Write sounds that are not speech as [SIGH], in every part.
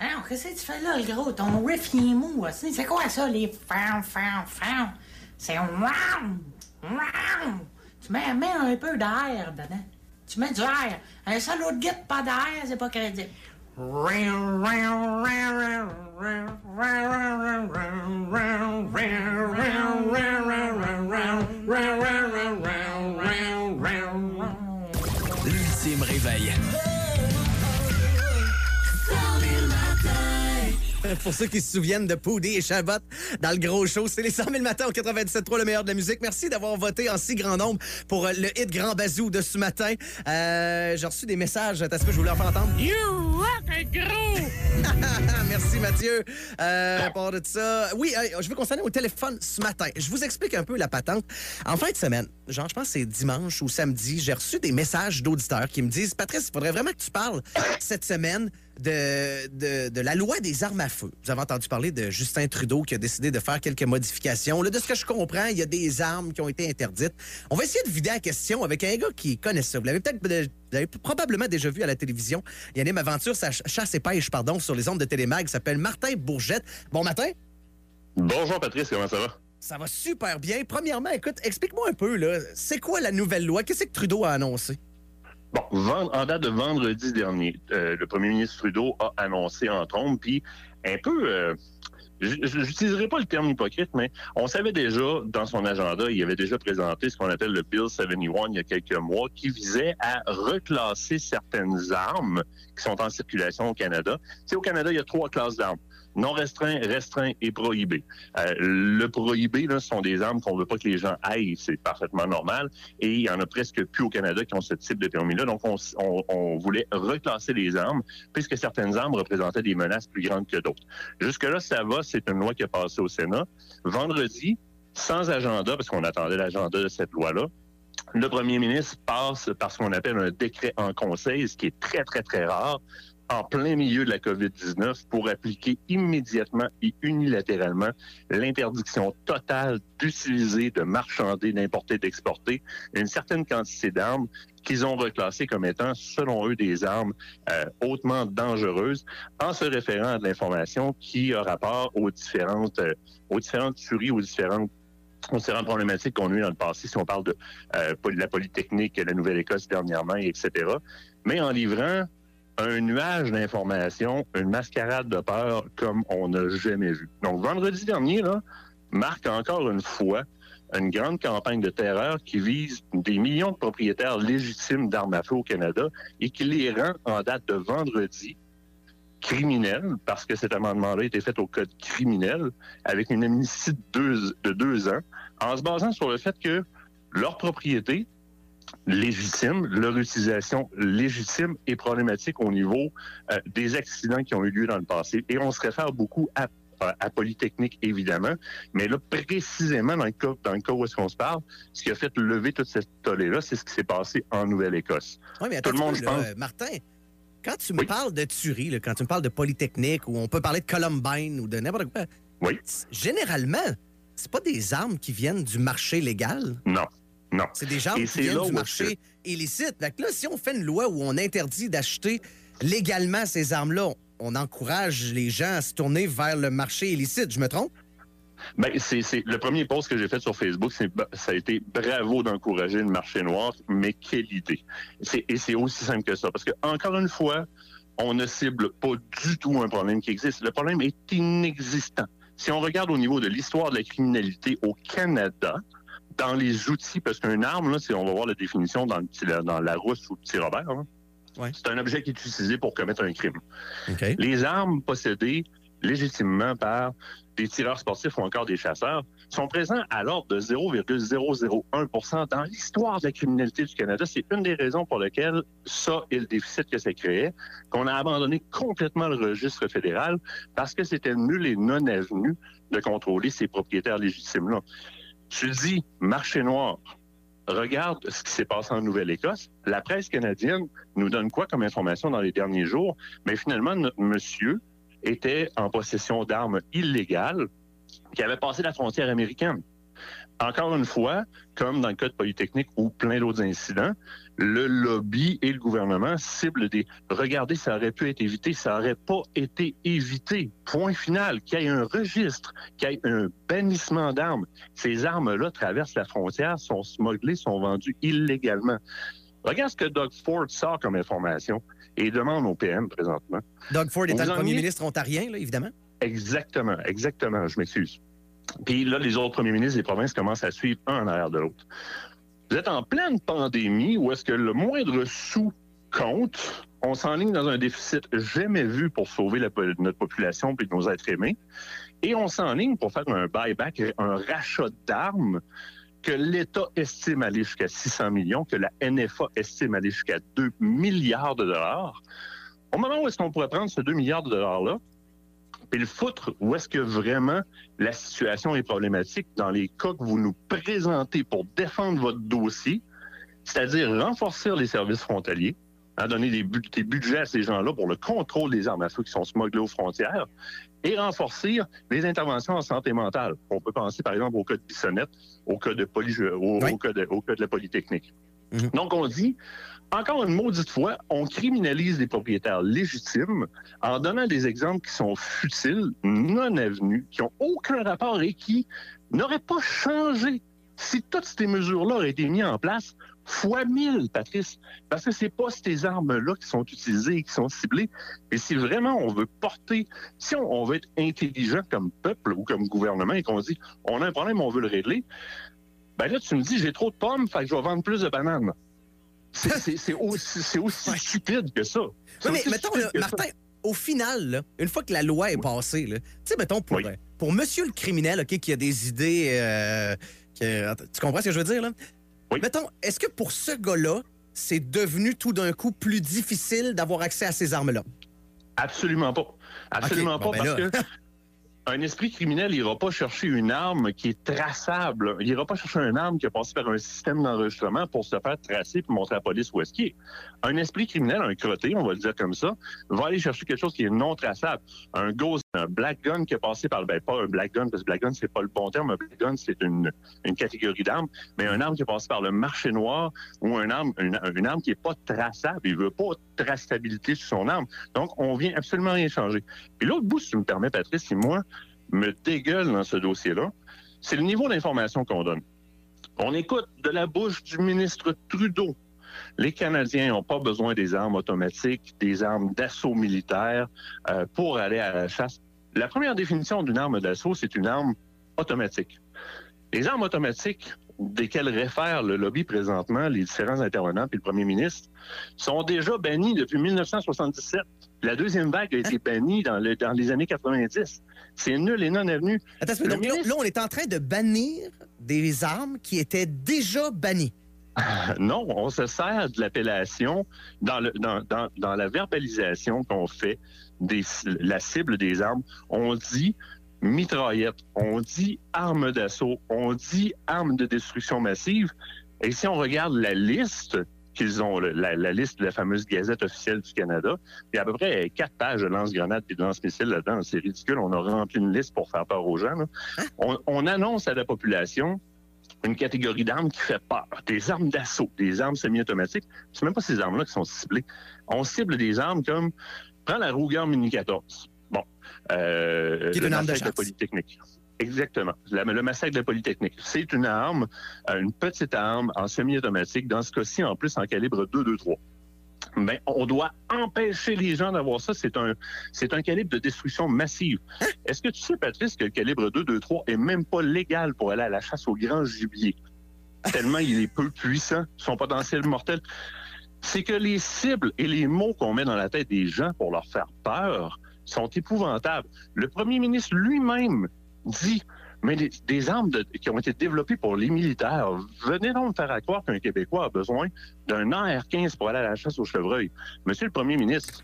Alors, qu'est-ce que tu fais là, le gros? Ton riff, il est mou, aussi. C'est quoi ça, les fan, fan, fan? C'est wow! Wow! Tu mets, mets un peu d'air dedans. Tu mets du air. Un seul autre guide, pas d'air, c'est pas crédible. Pour ceux qui se souviennent de Poudy et Chabot dans le gros show, c'est les 100 000 matins au 97.3, le meilleur de la musique. Merci d'avoir voté en si grand nombre pour euh, le hit Grand Bazou de ce matin. Euh, J'ai reçu des messages. Est-ce que je voulais en faire entendre? You rock, un gros! [LAUGHS] Merci Mathieu. Euh, à part de ça, oui, euh, je veux qu'on s'en au téléphone ce matin. Je vous explique un peu la patente. En fin de semaine, genre je pense que c'est dimanche ou samedi, j'ai reçu des messages d'auditeurs qui me disent Patrice, il faudrait vraiment que tu parles cette semaine de, de, de la loi des armes à feu. Vous avez entendu parler de Justin Trudeau qui a décidé de faire quelques modifications. Là, de ce que je comprends, il y a des armes qui ont été interdites. On va essayer de vider la question avec un gars qui connaît ça. Vous l'avez peut-être vous probablement déjà vu à la télévision. Il anime Aventure, sa chasse et pêche, pardon, sur les ondes de Télémag. Il s'appelle Martin Bourgette. Bon matin. Bonjour Patrice, comment ça va? Ça va super bien. Premièrement, écoute, explique-moi un peu, là, c'est quoi la nouvelle loi? Qu'est-ce que Trudeau a annoncé? En date de vendredi dernier, euh, le premier ministre Trudeau a annoncé en trompe, puis un peu, euh, j'utiliserai pas le terme hypocrite, mais on savait déjà dans son agenda, il avait déjà présenté ce qu'on appelle le Bill 71 il y a quelques mois, qui visait à reclasser certaines armes qui sont en circulation au Canada. Tu sais, au Canada, il y a trois classes d'armes non restreint, restreint et prohibé. Euh, le prohibé, ce sont des armes qu'on veut pas que les gens aillent, c'est parfaitement normal. Et il y en a presque plus au Canada qui ont ce type de permis-là. Donc, on, on, on, voulait reclasser les armes, puisque certaines armes représentaient des menaces plus grandes que d'autres. Jusque-là, ça va, c'est une loi qui a passé au Sénat. Vendredi, sans agenda, parce qu'on attendait l'agenda de cette loi-là, le premier ministre passe par ce qu'on appelle un décret en conseil, ce qui est très, très, très rare en plein milieu de la COVID-19 pour appliquer immédiatement et unilatéralement l'interdiction totale d'utiliser, de marchander, d'importer, d'exporter une certaine quantité d'armes qu'ils ont reclassées comme étant, selon eux, des armes euh, hautement dangereuses, en se référant à de l'information qui a rapport aux différentes, euh, aux différentes tueries, aux différentes aux différentes problématiques qu'on a eues dans le passé, si on parle de, euh, de la Polytechnique, la Nouvelle-Écosse dernièrement, etc. Mais en livrant un nuage d'informations, une mascarade de peur comme on n'a jamais vu. Donc, vendredi dernier, là, marque encore une fois une grande campagne de terreur qui vise des millions de propriétaires légitimes d'armes à feu au Canada et qui les rend en date de vendredi criminels, parce que cet amendement-là a été fait au code criminel, avec une amnistie de deux, de deux ans, en se basant sur le fait que leur propriété légitime, leur utilisation légitime et problématique au niveau euh, des accidents qui ont eu lieu dans le passé. Et on se réfère beaucoup à à Polytechnique, évidemment. Mais là, précisément, dans le cas, dans le cas où est-ce qu'on se parle, ce qui a fait lever toute cette tollée-là, c'est ce qui s'est passé en Nouvelle-Écosse. Oui, mais Tout le monde, je pense... Martin, quand tu me parles de tuerie, là, quand tu me parles de Polytechnique, ou on peut parler de Columbine, ou de n'importe quoi, oui. généralement, c'est pas des armes qui viennent du marché légal? Non. Non. C'est des gens qui viennent du marché illicite. Donc là, si on fait une loi où on interdit d'acheter légalement ces armes-là, on encourage les gens à se tourner vers le marché illicite. Je me trompe? Ben, c'est, le premier post que j'ai fait sur Facebook, c'est, ça a été bravo d'encourager le marché noir, mais quelle idée. et c'est aussi simple que ça. Parce que, encore une fois, on ne cible pas du tout un problème qui existe. Le problème est inexistant. Si on regarde au niveau de l'histoire de la criminalité au Canada, dans les outils, parce qu'une arme, là, on va voir la définition dans, le, dans la rousse ou le petit Robert, c'est un objet qui est utilisé pour commettre un crime. Les armes possédées légitimement par des tireurs sportifs ou encore des chasseurs sont présents à l'ordre de 0,001% dans l'histoire de la criminalité du Canada. C'est une des raisons pour lesquelles ça et le déficit que ça créait, qu'on a abandonné complètement le registre fédéral parce que c'était nul et non avenu de contrôler ces propriétaires légitimes-là. Tu dis marché noir. Regarde ce qui s'est passé en Nouvelle-Écosse. La presse canadienne nous donne quoi comme information dans les derniers jours? Mais finalement, notre monsieur était en possession d'armes illégales qui avaient passé la frontière américaine. Encore une fois, comme dans le cas de Polytechnique ou plein d'autres incidents, le lobby et le gouvernement ciblent des regardez, ça aurait pu être évité, ça aurait pas été évité. Point final, qu'il y ait un registre, qu'il y ait un bannissement d'armes. Ces armes-là traversent la frontière, sont smugglées, sont vendues illégalement. Regarde ce que Doug Ford sort comme information et demande au PM présentement. Doug Ford étant le premier ministre ontarien, là, évidemment. Exactement, exactement, je m'excuse. Puis là, les autres premiers ministres des provinces commencent à suivre un en arrière de l'autre. Vous êtes en pleine pandémie où est-ce que le moindre sou compte. On s'enligne dans un déficit jamais vu pour sauver notre population et nos êtres aimés. Et on s'enligne pour faire un buyback, un rachat d'armes que l'État estime aller jusqu'à 600 millions, que la NFA estime aller jusqu'à 2 milliards de dollars. Au moment où est-ce qu'on pourrait prendre ce 2 milliards de dollars-là, puis le foutre où est-ce que vraiment la situation est problématique dans les cas que vous nous présentez pour défendre votre dossier, c'est-à-dire renforcer les services frontaliers, à hein, donner des, budgets à ces gens-là pour le contrôle des armes à feu qui sont smugglées aux frontières et renforcer les interventions en santé mentale. On peut penser, par exemple, au cas de Bissonnette, au cas de, poly, au, cas de, au cas de la Polytechnique. Mhm. Donc, on dit, encore une maudite fois, on criminalise les propriétaires légitimes en donnant des exemples qui sont futiles, non avenus, qui n'ont aucun rapport et qui n'auraient pas changé si toutes ces mesures-là auraient été mises en place fois mille, Patrice, parce que c'est pas ces armes-là qui sont utilisées et qui sont ciblées. Et si vraiment on veut porter, si on, veut être intelligent comme peuple ou comme gouvernement et qu'on dit on a un problème, on veut le régler, ben là tu me dis j'ai trop de pommes, fait que je vais vendre plus de bananes. C'est aussi, stupide que ça. Oui, mais mettons, Martin, au final, une fois que la loi est passée, tu sais, mettons, pour, euh, pour monsieur le criminel, OK, qui a des idées. Euh, tu comprends ce que je veux dire, là? Oui. Mettons, est-ce que pour ce gars-là, c'est devenu tout d'un coup plus difficile d'avoir accès à ces armes-là? Absolument pas. Absolument pas, ben parce que [LAUGHS] un esprit criminel n'ira pas chercher une arme qui est traçable. Il n'ira pas chercher une arme qui a passé par un système d'enregistrement pour se faire tracer et montrer à la police où est-ce qu'il est. Un esprit criminel, un crotté, on va le dire comme ça, va aller chercher quelque chose qui est non traçable. Un ghost, un black gun qui est passé par, ben pas un black gun, parce que black gun, c'est pas le bon terme. Un black gun, c'est une, catégorie d'armes, mais un arme qui est passé par le marché noir ou un arme, une, arme qui est pas traçable. Il veut pas de traçabilité sur son arme. Donc, on vient absolument rien changer. Puis l'autre bout, si tu me permets, Patrice, c'est moi, me dégueule dans ce dossier-là, c'est le niveau d'information qu'on donne. On écoute de la bouche du ministre Trudeau. Les Canadiens n'ont pas besoin des armes automatiques, des armes d'assaut militaire euh, pour aller à la chasse. La première définition d'une arme d'assaut, c'est une arme automatique. Les armes automatiques desquelles réfère le lobby présentement, les différents intervenants puis le premier ministre, sont déjà bannies depuis 1977. La deuxième vague a été bannie dans, dans les années 90. C'est nul et non avenu. Attends, donc là, on est en train de bannir des armes qui étaient déjà bannies. [LAUGHS] Non, on se sert de l'appellation dans, le, dans, dans, dans la verbalisation qu'on fait des, la cible des armes. On dit mitraillette, on dit arme d'assaut, on dit arme de destruction massive. Et si on regarde la liste qu'ils ont, la, liste de la fameuse Gazette officielle du Canada, il y a à peu près quatre pages de lance-grenades et de lance-missiles là-dedans. C'est ridicule. On a rempli une liste pour faire peur aux gens. On, annonce à la population une catégorie d'armes qui fait peur. Des armes d'assaut, des armes semi-automatiques. C'est même pas ces armes-là qui sont ciblées. On cible des armes comme, prends la Ruger Mini 14. Euh, une arme de. Polytechnique. Exactement. le massacre de la Polytechnique. C'est une arme, euh, une petite arme en semi-automatique, dans ce cas-ci, en plus, en calibre 223. Mais on doit empêcher les gens d'avoir ça. C'est un, c'est un calibre de destruction massive. Hein? Est-ce que tu sais, Patrice, que le calibre 223 est même pas légal pour aller à la chasse au grand gibier? [LAUGHS] Tellement il est peu puissant, son potentiel mortel. C'est que les cibles et les mots qu'on met dans la tête des gens pour leur faire peur sont épouvantables. Le premier ministre lui-même dit mais des, armes qui ont été développées pour les militaires, venez donc me faire croire qu'un Québécois a besoin d'un AR-15 pour aller à la chasse au chevreuil. Monsieur le Premier ministre,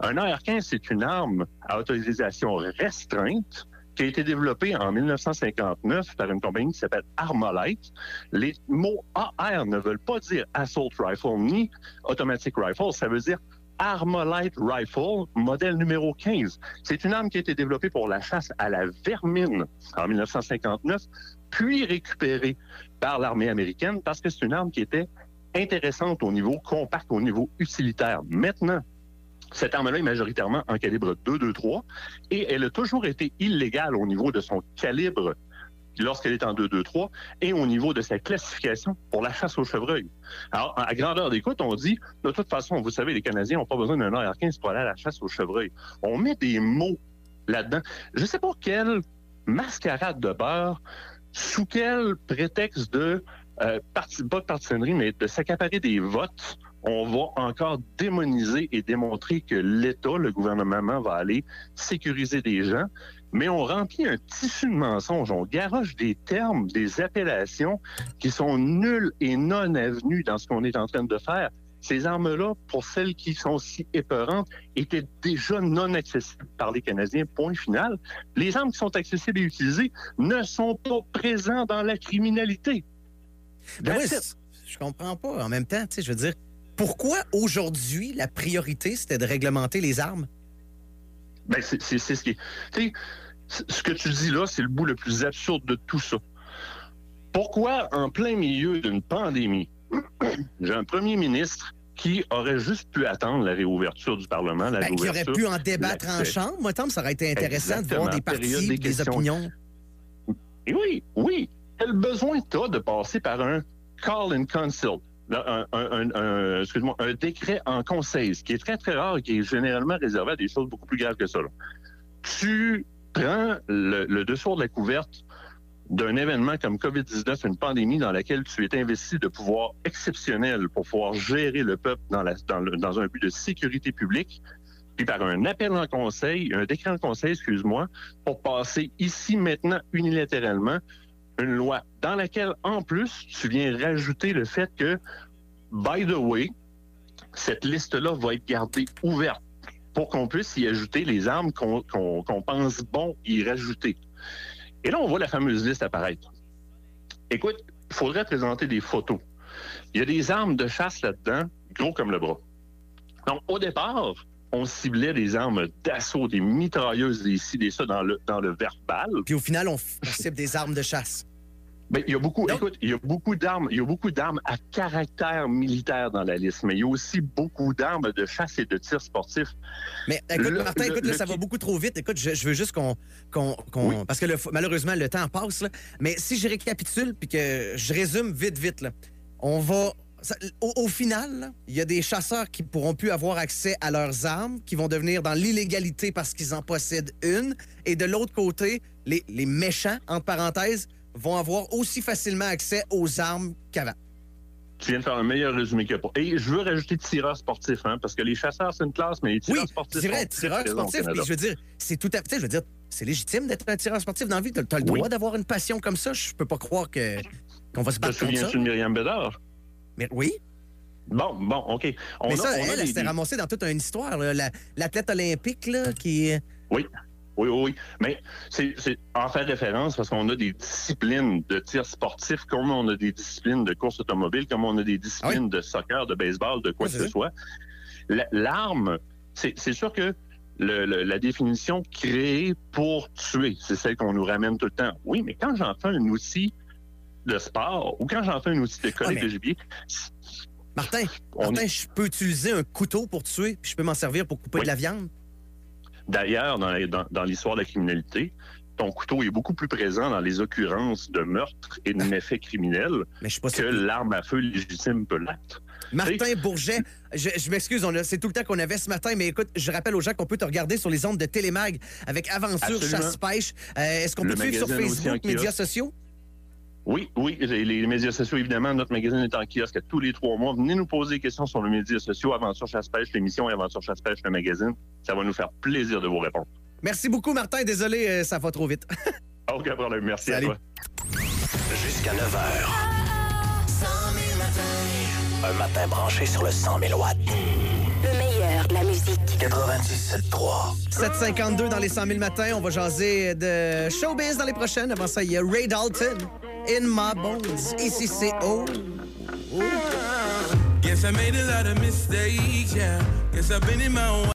un AR-15, c'est une arme à autorisation restreinte qui a été développée en 1959 par une compagnie qui s'appelle Armalite. Les mots AR ne veulent pas dire Assault Rifle ni Automatic Rifle, ça veut dire Armalite Rifle, modèle numéro 15. C'est une arme qui a été développée pour la chasse à la vermine en 1959 puis récupérée par l'armée américaine parce que c'est une arme qui était intéressante au niveau compact, au niveau utilitaire. Maintenant, cette arme-là est majoritairement en calibre 2.23 et elle a toujours été illégale au niveau de son calibre lorsqu'elle est en 2.2.3 et au niveau de sa classification pour la chasse au chevreuil. Alors, à grandeur d'écoute, on dit, de toute façon, vous savez, les Canadiens n'ont pas besoin d'un AR-15 pour aller à la chasse au chevreuil. On met des mots là-dedans. Je ne sais pas quelle mascarade de beurre, sous quel prétexte de, euh, pas de partisanerie, mais de s'accaparer des votes, on va encore démoniser et démontrer que l'État, le gouvernement, va aller sécuriser des gens mais on remplit un tissu de mensonges. On garoche des termes, des appellations qui sont nulles et non avenues dans ce qu'on est en train de faire. Ces armes-là, pour celles qui sont si épeurantes, étaient déjà non accessibles par les Canadiens. Point final. Les armes qui sont accessibles et utilisées ne sont pas présentes dans la criminalité. Ben oui, je comprends pas. En même temps, tu sais, je veux dire, pourquoi aujourd'hui la priorité c'était de réglementer les armes? Ben, c'est ce qui est. ce que tu dis là, c'est le bout le plus absurde de tout ça. Pourquoi, en plein milieu d'une pandémie, [CLEARS THROAT] j'ai un premier ministre qui aurait juste pu attendre la réouverture du Parlement, la ben, Qui aurait pu en débattre en chambre. Moi, Tom, ça aurait été intéressant de voir des partis, des, opinions. Et oui, oui. Quel besoin tu de passer par un call and consult? Un, un, décret en conseil, ce qui est très, très rare et qui est généralement réservé à des choses beaucoup plus graves que ça. Tu prends le, dessous de la couverte d'un événement comme COVID-19, une pandémie dans laquelle tu es investi de pouvoirs exceptionnels pour pouvoir gérer le peuple dans, dans un but de sécurité publique, puis par un appel en conseil, un décret en conseil, excuse-moi, pour passer ici maintenant unilatéralement une loi dans laquelle, en plus, tu viens rajouter le fait que, by the way, cette liste-là va être gardée ouverte pour qu'on puisse y ajouter les armes qu'on pense bon y rajouter. Et là, on voit la fameuse liste apparaître. Écoute, il faudrait présenter des photos. Il y a des armes de chasse là-dedans, gros comme le bras. Donc, au départ, on ciblait des armes d'assaut, des mitrailleuses, des ci, des ça dans le, dans le verbal. Puis au final, on cible des armes de chasse. Ben, il y a beaucoup, écoute, il y a beaucoup d'armes, il y a beaucoup d'armes à caractère militaire dans la liste, mais il y a aussi beaucoup d'armes de chasse et de tir sportif. Mais écoute, Martin, écoute, là, ça va beaucoup trop vite. Écoute, je, veux juste qu'on, qu'on, parce que malheureusement le temps passe. Là. Mais si je récapitule puis que je résume vite, vite, là, on va au, final, il y a des chasseurs qui pourront plus avoir accès à leurs armes, qui vont devenir dans l'illégalité parce qu'ils en possèdent une. Et de l'autre côté, les, les méchants, entre parenthèses, vont avoir aussi facilement accès aux armes qu'avant. Tu viens de faire un meilleur résumé que pour. Et je veux rajouter tireurs sportifs, hein, parce que les chasseurs, c'est une classe, mais les tireurs sportifs. C'est vrai, tireurs sportifs, mais je veux dire, c'est tout à fait. Je veux dire, c'est légitime d'être un tireur sportif dans la vie. Tu as, le droit d'avoir une passion comme ça. Je peux pas croire que qu'on va se battre Te souviens-tu de Myriam Bédard? Mais oui. Bon, bon, OK. On mais ça, elle, elle s'est ramassée dans toute une histoire. L'athlète olympique là, qui. Oui. Oui, oui, Mais c'est en faire référence parce qu'on a des disciplines de tir sportif, comme on a des disciplines de course automobile, comme on a des disciplines ah de soccer, de baseball, de quoi que ce soit. L'arme, c'est sûr que la définition créée pour tuer, c'est celle qu'on nous ramène tout le temps. Oui, mais quand j'en fais un outil de sport ou quand j'en fais un outil de collecte de gibier, Martin, Martin je peux utiliser un couteau pour tuer, puis je peux m'en servir pour couper de la viande? D'ailleurs, dans, l'histoire de la criminalité, ton couteau est beaucoup plus présent dans les occurrences de meurtre et de méfaits criminels que l'arme à feu légitime peut l'être. Martin Bourget, je, m'excuse, c'est tout le temps qu'on avait ce matin, mais écoute, je rappelle aux gens qu'on peut te regarder sur les ondes de Télémag avec Aventure Chasse-Pêche. Euh, est-ce qu'on peut te suivre sur Facebook, médias sociaux? Oui, oui, les, médias sociaux, évidemment, notre magazine est en kiosque tous les trois mois. Venez nous poser des questions sur les médias sociaux, Aventure Chasse-Pêche, l'émission et Aventure Chasse-Pêche, le magazine. Ça va nous faire plaisir de vous répondre. Merci beaucoup, Martin. Désolé, euh, ça va trop vite. [LAUGHS] Aucun problème. Merci à toi. Jusqu'à 9 h. Un matin branché sur le 100 000 watts. Le meilleur de la musique. 97.3. 752 dans les 100 000 matins. On va jaser de showbiz dans les prochaines. Avant ça, il y a Ray Dalton. In My Bones. Ici, c'est oh? Guess I made a lot of mistakes, yeah. Guess I've been in my own